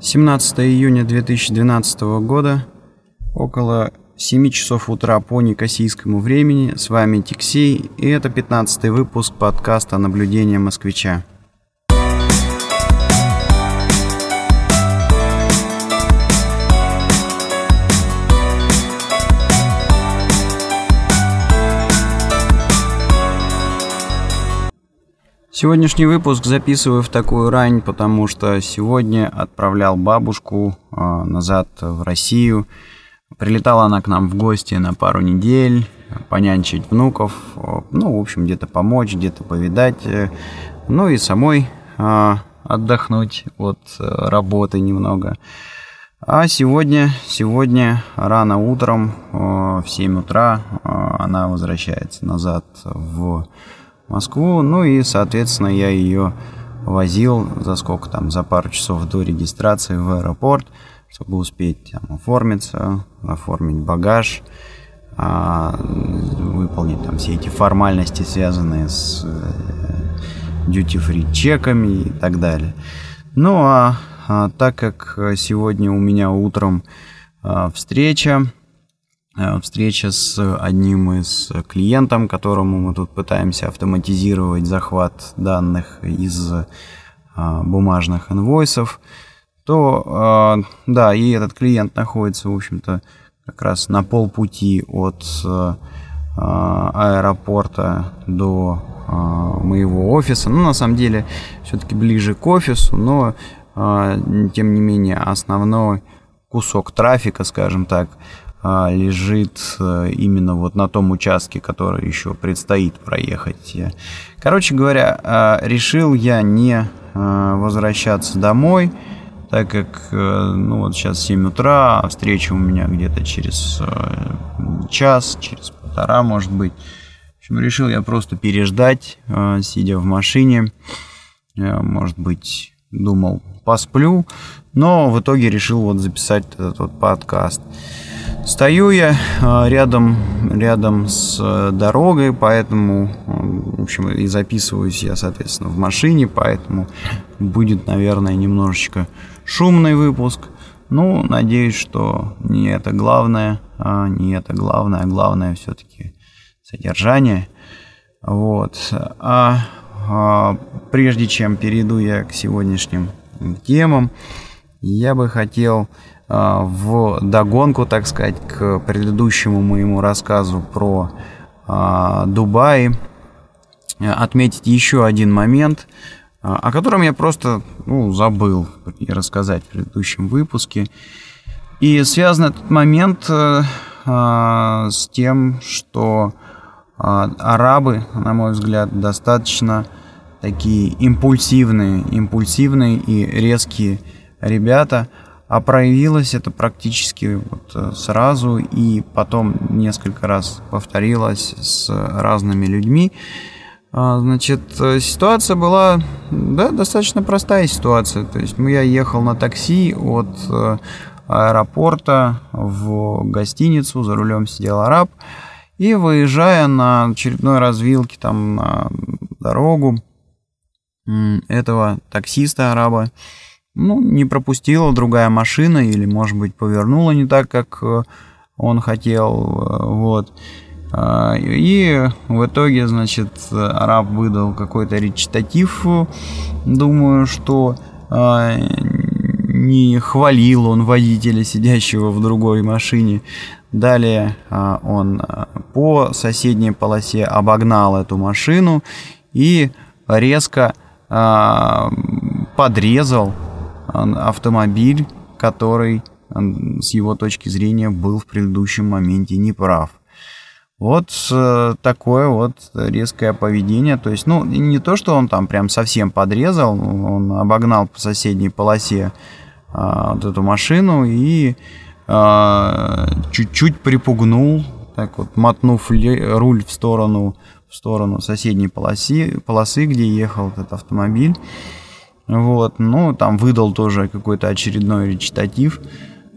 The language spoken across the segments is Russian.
17 июня 2012 года, около 7 часов утра по некосийскому времени. С вами Тиксей, и это 15 выпуск подкаста «Наблюдение москвича». Сегодняшний выпуск записываю в такую рань, потому что сегодня отправлял бабушку э, назад в Россию. Прилетала она к нам в гости на пару недель, понянчить внуков, ну, в общем, где-то помочь, где-то повидать, э, ну и самой э, отдохнуть от работы немного. А сегодня, сегодня рано утром, в 7 утра, она возвращается назад в Москву. Ну и, соответственно, я ее возил за сколько там, за пару часов до регистрации в аэропорт, чтобы успеть там, оформиться, оформить багаж, а, выполнить там все эти формальности, связанные с э, duty-free чеками и так далее. Ну а, а так как сегодня у меня утром а, встреча, Э, встреча с одним из клиентов, которому мы тут пытаемся автоматизировать захват данных из э, бумажных инвойсов, то э, да, и этот клиент находится, в общем-то, как раз на полпути от аэропорта до моего офиса. Ну, на самом деле, все-таки ближе к офису, но тем не менее основной кусок трафика, скажем так, лежит э, именно вот на том участке, который еще предстоит проехать. Короче говоря, а, решил я не а, возвращаться домой, так как, э, ну вот сейчас 7 утра, а встреча у меня где-то через э, час, через полтора, может быть. В общем, решил я просто переждать, сидя в машине. Может быть, думал, посплю, но в итоге решил вот записать этот вот подкаст. Стою я а, рядом, рядом с э, дорогой, поэтому, в общем, и записываюсь я, соответственно, в машине, поэтому будет, наверное, немножечко шумный выпуск. Ну, надеюсь, что не это главное, а не это главное, а главное все-таки содержание. Вот. А, а прежде чем перейду я к сегодняшним темам, я бы хотел в догонку, так сказать, к предыдущему моему рассказу про а, Дубай, отметить еще один момент, о котором я просто ну, забыл рассказать в предыдущем выпуске. И связан этот момент э, с тем, что арабы, на мой взгляд, достаточно такие импульсивные, импульсивные и резкие ребята – а проявилось это практически вот э, сразу и потом несколько раз повторилось с разными людьми. А, значит, э, ситуация была, да, достаточно простая ситуация. То есть я ехал на такси от э, аэропорта в гостиницу, за рулем сидел араб, и выезжая на очередной развилке там на дорогу этого таксиста араба, ну, не пропустила другая машина или, может быть, повернула не так, как э, он хотел, э, вот. А, и в итоге, значит, араб выдал какой-то речитатив, думаю, что а, не хвалил он водителя, сидящего в другой машине. Далее а, он по соседней полосе обогнал эту машину и резко подрезал автомобиль, который с его точки зрения был в предыдущем моменте неправ. Вот э, такое вот резкое поведение. То есть, ну, не то, что он там прям совсем подрезал, он обогнал по соседней полосе а, вот эту машину и а, чуть-чуть припугнул, так вот мотнув руль в сторону, в сторону соседней полосы, полосы, где ехал этот автомобиль. Вот, ну, там выдал тоже какой-то очередной речитатив.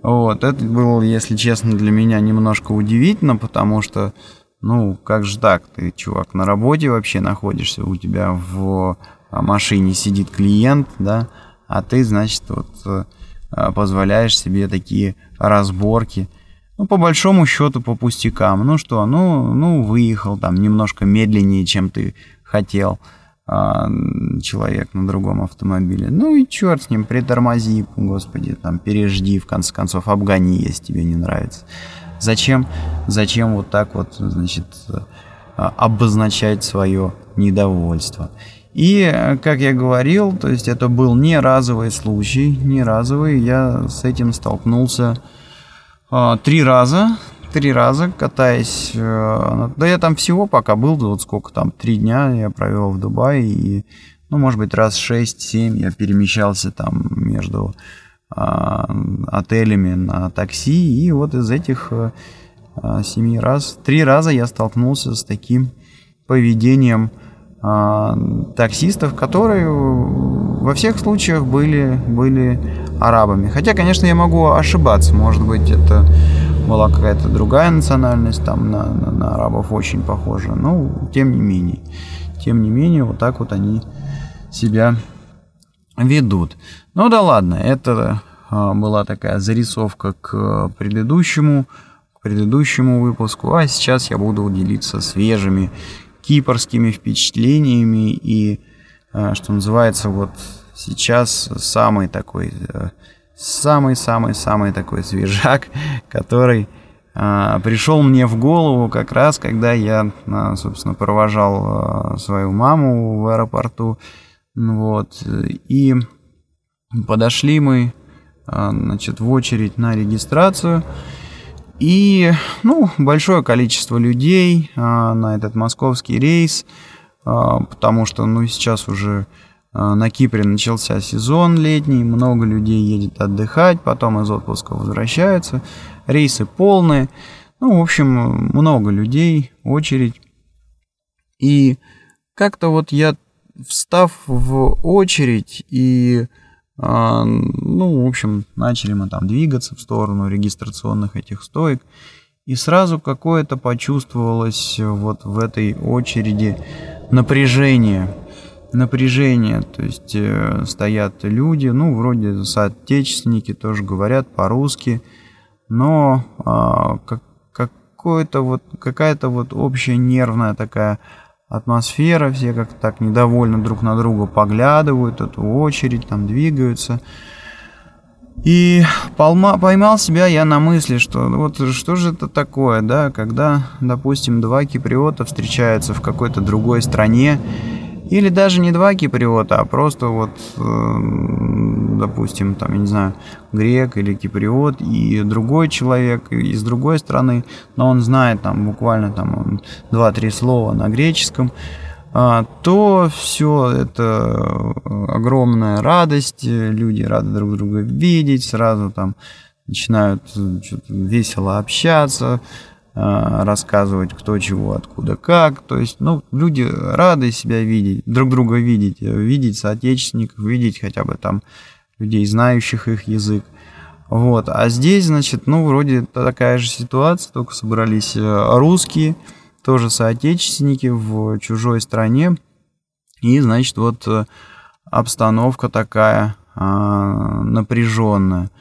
Вот, это было, если честно, для меня немножко удивительно, потому что, ну, как же так, ты, чувак, на работе вообще находишься, у тебя в машине сидит клиент, да, а ты, значит, вот а, позволяешь себе такие разборки. Ну, по большому счету, по пустякам. Ну что, ну, ну выехал там немножко медленнее, чем ты хотел а, человек на другом автомобиле. Ну и черт с ним, притормози, господи, там, пережди, в конце концов, обгони, если тебе не нравится. Зачем, зачем вот так вот, значит, а, обозначать свое недовольство? И, как я говорил, то есть это был не разовый случай, не разовый, я с этим столкнулся э, три раза, три раза катаясь, э, да я там всего пока был, вот сколько там, три дня я провел в Дубае, и, ну, может быть, раз шесть-семь я перемещался там между э, отелями на такси, и вот из этих э, семи раз, три раза я столкнулся с таким поведением, а, таксистов, которые во всех случаях были, были арабами. Хотя, конечно, я могу ошибаться. Может быть, это была какая-то другая национальность, там на, на, на арабов очень похожа. Но, тем не менее, тем не менее, вот так вот они себя ведут. Ну да ладно, это а, была такая зарисовка к предыдущему, к предыдущему выпуску. А сейчас я буду делиться свежими кипрскими впечатлениями и, э, что называется, вот сейчас самый такой, э, самый-самый-самый такой свежак, который э, пришел мне в голову как раз, когда я, собственно, провожал свою маму в аэропорту, вот, и подошли мы, значит, в очередь на регистрацию, и, ну, большое количество людей а, на этот московский рейс, а, потому что, ну, сейчас уже а, на Кипре начался сезон летний, много людей едет отдыхать, потом из отпуска возвращаются, рейсы полные, ну, в общем, много людей, очередь. И как-то вот я, встав в очередь и а, ну, в общем, начали мы там двигаться в сторону регистрационных этих стоек. И сразу какое-то почувствовалось вот в этой очереди напряжение. Напряжение, то есть э, стоят люди, ну, вроде соотечественники тоже говорят по-русски, но а, как, какое-то вот, какая-то вот общая нервная такая атмосфера, все как-то так недовольно друг на друга поглядывают, эту очередь, там двигаются. И поймал себя я на мысли, что вот что же это такое, да, когда, допустим, два киприота встречаются в какой-то другой стране, или даже не два киприота, а просто вот, э, допустим, там, я не знаю, грек или киприот и другой человек из другой страны, но он знает там буквально там два-три слова на греческом, а, то все это огромная радость, люди рады друг друга видеть, сразу там начинают весело общаться, рассказывать, кто чего, откуда, как. То есть, ну, люди рады себя видеть, друг друга видеть, видеть соотечественников, видеть хотя бы там людей, знающих их язык. Вот. А здесь, значит, ну, вроде такая же ситуация, только собрались э, русские, тоже соотечественники в чужой стране. И, значит, вот э, обстановка такая а, напряженная.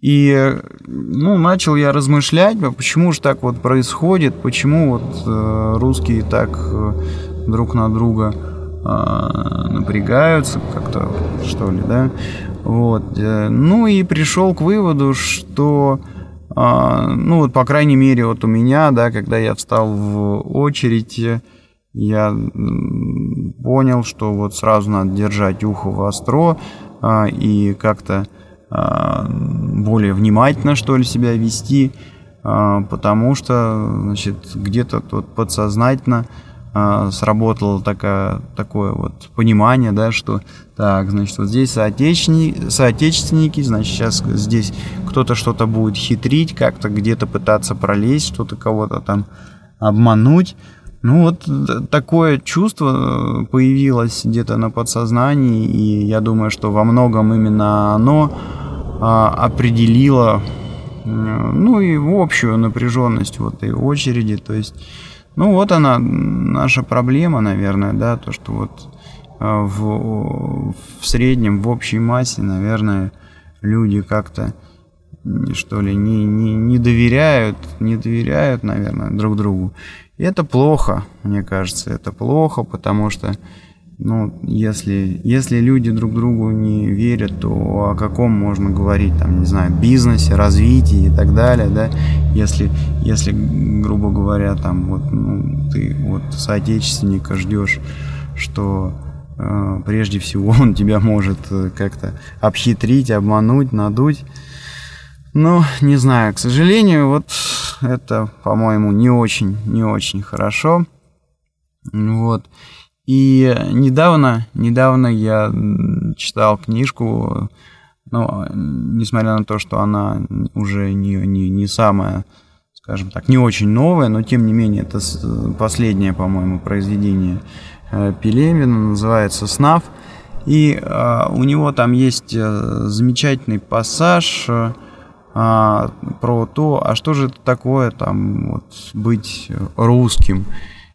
И ну, начал я размышлять, а почему же так вот происходит, почему вот э, русские так э, друг на друга э, напрягаются как-то, что ли, да. Вот. Э, ну и пришел к выводу, что, э, ну вот, по крайней мере, вот у меня, да, когда я встал в очередь, я понял, что вот сразу надо держать ухо востро э, и как-то а, более внимательно, что ли, себя вести, а, потому что, значит, где-то тут подсознательно а, сработало такое, такое вот понимание, да, что так, значит, вот здесь соотечественники, соотечественники, значит, сейчас здесь кто-то что-то будет хитрить, как-то где-то пытаться пролезть, что-то кого-то там обмануть. Ну вот такое чувство появилось где-то на подсознании, и я думаю, что во многом именно оно а, определило ну и общую напряженность в этой очереди. То есть, ну вот она, наша проблема, наверное, да, то, что вот а, в, в среднем, в общей массе, наверное, люди как-то что ли, не, не, не доверяют, не доверяют, наверное, друг другу. И это плохо, мне кажется, это плохо, потому что, ну, если, если люди друг другу не верят, то о каком можно говорить, там, не знаю, бизнесе, развитии и так далее, да, если, если грубо говоря, там, вот, ну, ты вот соотечественника ждешь, что э, прежде всего он тебя может э, как-то обхитрить, обмануть, надуть, ну, не знаю, к сожалению, вот это, по-моему, не очень, не очень хорошо. Вот. И недавно, недавно я читал книжку, ну, несмотря на то, что она уже не, не, не самая, скажем так, не очень новая, но тем не менее это последнее, по-моему, произведение э, Пелевина, называется «Снав». И э, у него там есть э, замечательный пассаж, а, про то, а что же это такое там вот быть русским.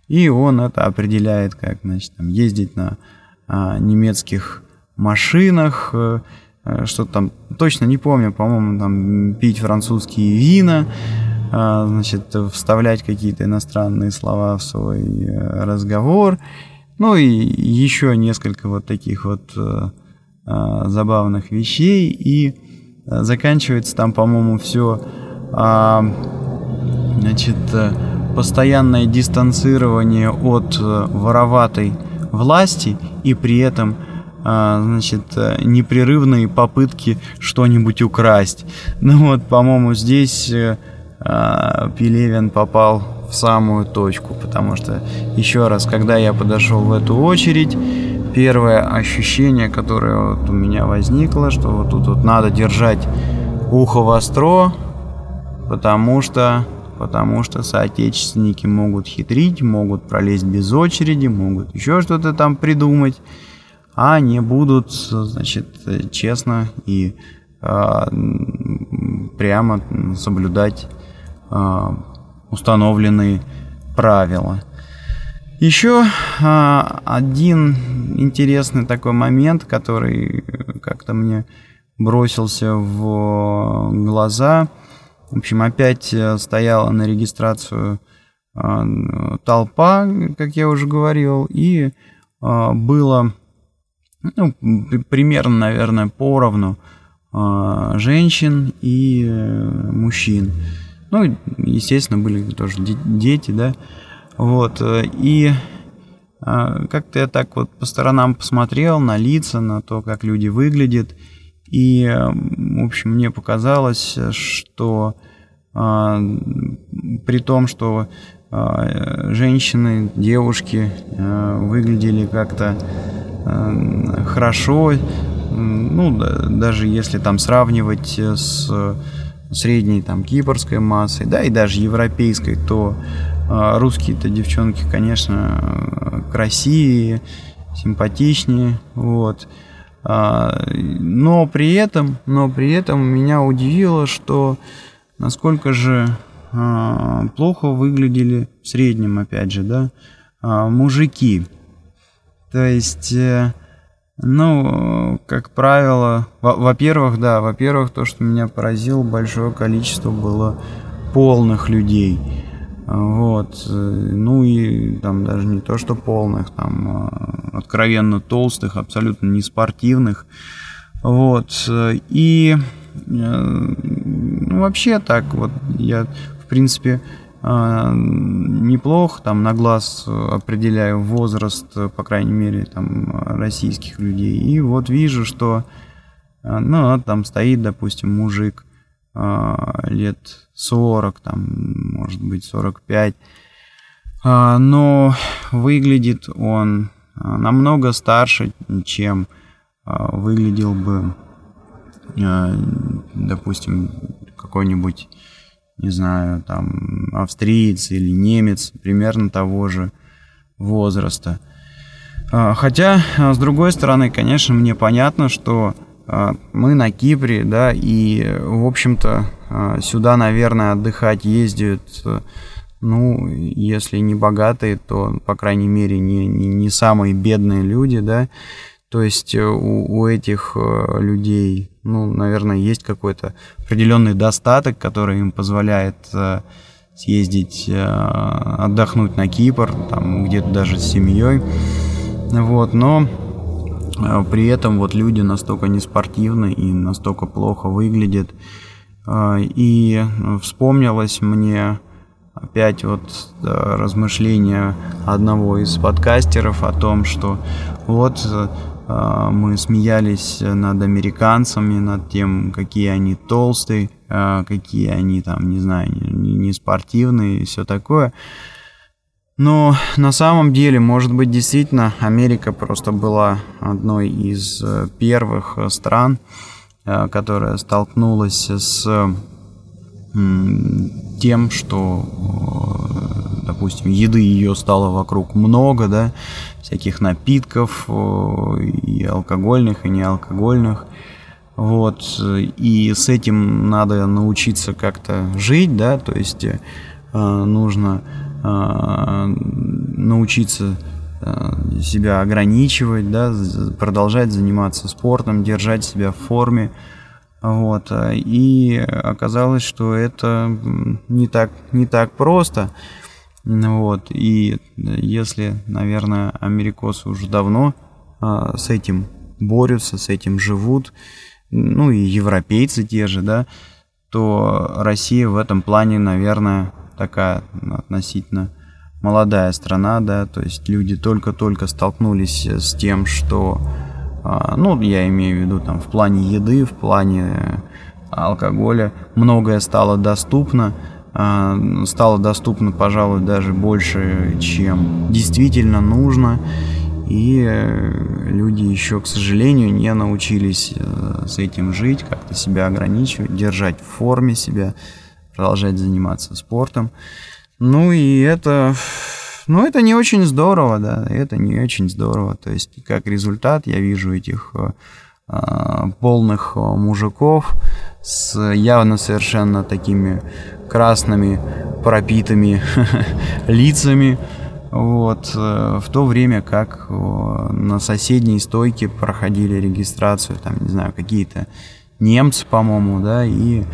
И он это определяет, как значит, там, ездить на а, немецких машинах, а, что там, точно не помню, по-моему, там пить французские вина, а, значит, вставлять какие-то иностранные слова в свой э, разговор, ну и еще несколько вот таких вот а, забавных вещей. И заканчивается там, по-моему, все, а, значит, постоянное дистанцирование от э, вороватой власти и при этом а, значит, э, непрерывные попытки что-нибудь украсть. Ну вот, по-моему, здесь Пелевин попал в самую точку, потому что, еще раз, когда я подошел в эту очередь, первое ощущение, которое вот у меня возникло, что вот тут вот надо держать ухо востро, потому что, потому что соотечественники могут хитрить, могут пролезть без очереди, могут еще что-то там придумать, а не будут, значит, честно и э, прямо соблюдать э, установленные правила. Еще а, один интересный такой момент, который как-то мне бросился в глаза. В общем, опять э, стояла на регистрацию а, толпа, как я уже говорил, и а, было ну, примерно, наверное, поровну женщин и э, мужчин. Ну, естественно, были тоже дети, да. Вот, э, и как-то я так вот по сторонам посмотрел на лица, на то, как люди выглядят, и, в общем, мне показалось, что а, при том, что а, женщины, девушки выглядели как-то хорошо, ну, даже если там сравнивать с средней там кипрской массой, да, и даже европейской, то а, русские-то девчонки, конечно, красивее, симпатичнее, вот. А, но при этом, но при этом меня удивило, что насколько же а, плохо выглядели в среднем, опять же, да, мужики. То есть, э, ну, как правило, во-первых, да, во-первых, то, что меня поразило, большое количество было полных людей. Вот. Ну и там даже не то, что полных, там а, откровенно толстых, абсолютно не спортивных. Вот. И э, ну, вообще так вот я, в принципе, а, неплохо там на глаз определяю возраст, по крайней мере, там российских людей. И вот вижу, что а, ну, там стоит, допустим, мужик лет 40, там, может быть, 45. А, но выглядит он а, намного старше, чем а, выглядел бы, допустим, какой-нибудь, не знаю, там, австриец или немец примерно того же возраста. Хотя, с другой стороны, конечно, мне понятно, что мы на Кипре, да, и, в общем-то, а, сюда, наверное, отдыхать ездят, ну, если не богатые, то, по крайней мере, не, не, не самые бедные люди, да. То есть э, у, у этих э, людей ну, наверное, есть какой-то определенный достаток, который им позволяет э, съездить, э, отдохнуть на Кипр, там где-то даже с семьей. Вот, но э, при этом вот люди настолько неспортивны и настолько плохо выглядят. Э, и вспомнилось мне опять вот размышления одного из подкастеров о том, что вот мы смеялись над американцами, над тем, какие они толстые, какие они там, не знаю, не спортивные и все такое. Но на самом деле, может быть, действительно, Америка просто была одной из э, первых э, стран, э, которая столкнулась с тем, что, допустим, еды ее стало вокруг много, да, всяких напитков, и алкогольных, и неалкогольных. Вот, и с этим надо научиться как-то жить, да, то есть нужно научиться э, себя ограничивать, да, продолжать заниматься спортом, держать себя в форме. Вот. И оказалось, что это не так, не так просто. Вот. И если, наверное, америкосы уже давно а, с этим борются, с этим живут, ну и европейцы те же, да, то Россия в этом плане, наверное, такая относительно молодая страна, да, то есть люди только-только столкнулись с тем, что, а, ну, я имею в виду там в плане еды, в плане алкоголя, многое стало доступно, а, стало доступно, пожалуй, даже больше, чем действительно нужно, и э, люди еще, к сожалению, не научились э, с этим жить, как-то себя ограничивать, держать в форме себя, продолжать заниматься спортом. Ну и это, ну это не очень здорово, да, это не очень здорово. То есть как результат я вижу этих э, полных мужиков с явно совершенно такими красными пропитыми лицами. Вот, э, в то время как на соседней стойке проходили регистрацию, там, не знаю, какие-то немцы, по-моему, да, и а,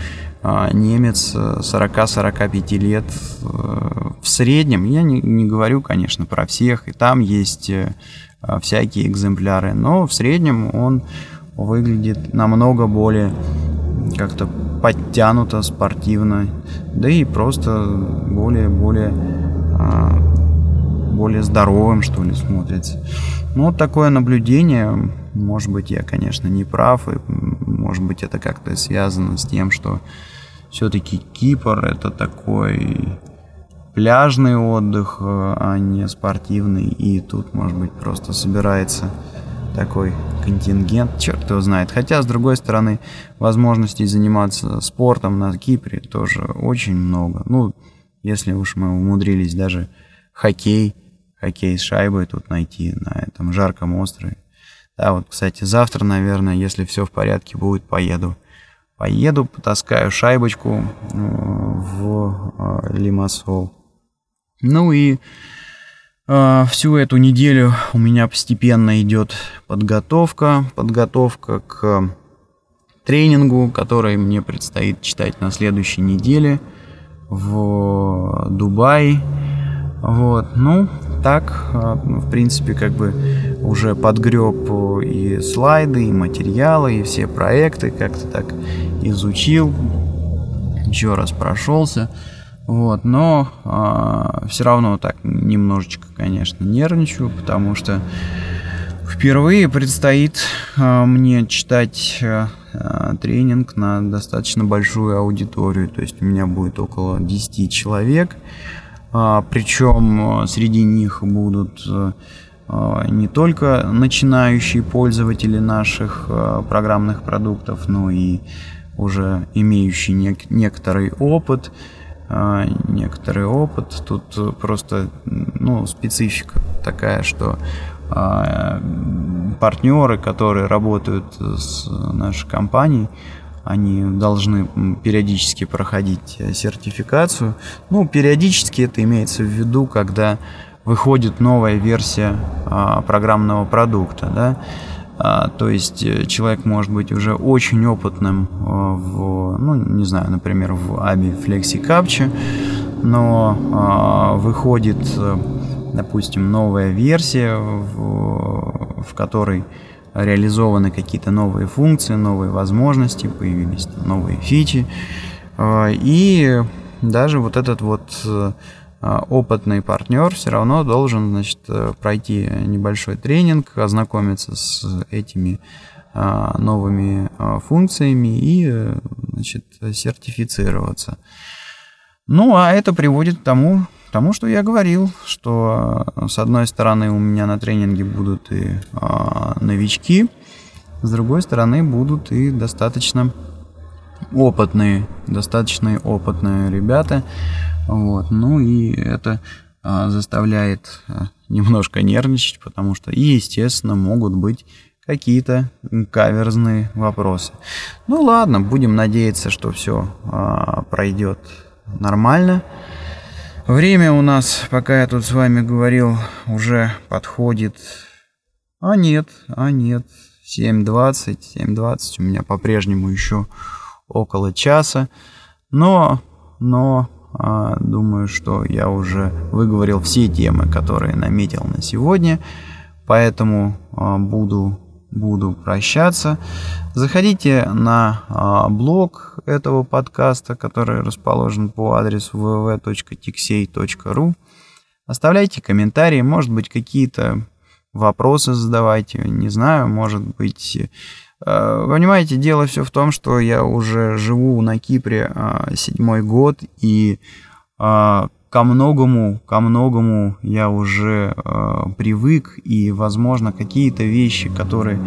немец 40-45 лет э, в среднем. Я не, не говорю, конечно, про всех, и там есть э, всякие экземпляры, но в среднем он выглядит намного более как-то подтянуто, спортивно, да и просто более-более а, более здоровым, что ли, смотрится. Ну, вот такое наблюдение, может быть, я, конечно, не прав, и, может быть, это как-то связано с тем, что все-таки Кипр это такой пляжный отдых, э, а не спортивный. И тут, может быть, просто собирается такой контингент, черт его знает. Хотя, с другой стороны, возможностей заниматься спортом на Кипре тоже очень много. Ну, если уж мы умудрились даже хоккей, хоккей с шайбой тут найти на этом жарком острове. Да, вот, кстати, завтра, наверное, если все в порядке будет, поеду поеду, потаскаю шайбочку э, в э, Лимассол. Ну и э, всю эту неделю у меня постепенно идет подготовка, подготовка к тренингу, который мне предстоит читать на следующей неделе в Дубае. Вот, ну, так, а, в принципе, как бы уже подгреб и слайды, и материалы, и все проекты как-то так изучил, еще раз прошелся. Вот, но а, все равно так немножечко, конечно, нервничаю, потому что впервые предстоит а, мне читать а, тренинг на достаточно большую аудиторию. То есть у меня будет около 10 человек. А, Причем э, среди них будут э, э, не только начинающие пользователи наших программных продуктов, но и уже имеющие нек- некоторый опыт. Некоторый опыт. Тут просто ну, специфика такая, что партнеры, которые работают с нашей компанией, они должны периодически проходить э, сертификацию. Ну, периодически это имеется в виду, когда выходит новая версия а, программного продукта, да. А, то есть э, человек может быть уже очень опытным э, в, ну, не знаю, например, в ABI Flexi Capture, но а, выходит, допустим, новая версия, в, в которой реализованы какие-то новые функции, новые возможности, появились новые фичи. А, и даже вот этот вот а, опытный партнер все равно должен значит, пройти небольшой тренинг, ознакомиться с этими а, новыми функциями и значит, сертифицироваться. Ну, а это приводит к тому, тому, что я говорил, что с одной стороны у меня на тренинге будут и а, новички, с другой стороны будут и достаточно опытные, достаточно опытные ребята. Вот. Ну и это а, заставляет а, немножко нервничать, потому что, и, естественно, могут быть какие-то каверзные вопросы. Ну ладно, будем надеяться, что все а, пройдет нормально. Время у нас, пока я тут с вами говорил, уже подходит. А нет, а нет. 7.20, 7.20 у меня по-прежнему еще около часа. Но, но а, думаю, что я уже выговорил все темы, которые наметил на сегодня. Поэтому а, буду буду прощаться. Заходите на а, блог этого подкаста, который расположен по адресу www.tixey.ru. Оставляйте комментарии, может быть, какие-то вопросы задавайте, не знаю, может быть... Э, понимаете, дело все в том, что я уже живу на Кипре э, седьмой год, и э, ко многому, ко многому я уже э, привык, и, возможно, какие-то вещи, которые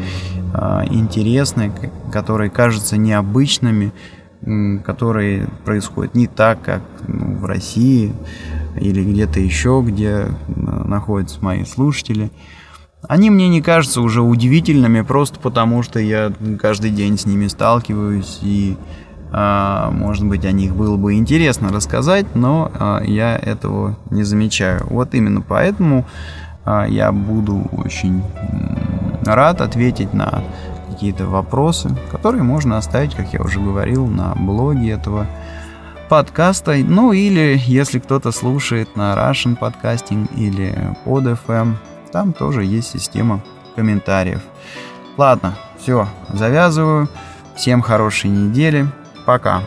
э, интересны, которые кажутся необычными, э, которые происходят не так, как ну, в России или где-то еще, где э, находятся мои слушатели, они мне не кажутся уже удивительными просто потому, что я каждый день с ними сталкиваюсь и может быть, о них было бы интересно рассказать, но а, я этого не замечаю. Вот именно поэтому а, я буду очень рад ответить на какие-то вопросы, которые можно оставить, как я уже говорил, на блоге этого подкаста. Ну или если кто-то слушает на Russian Podcasting или под FM, там тоже есть система комментариев. Ладно, все, завязываю. Всем хорошей недели. Пока.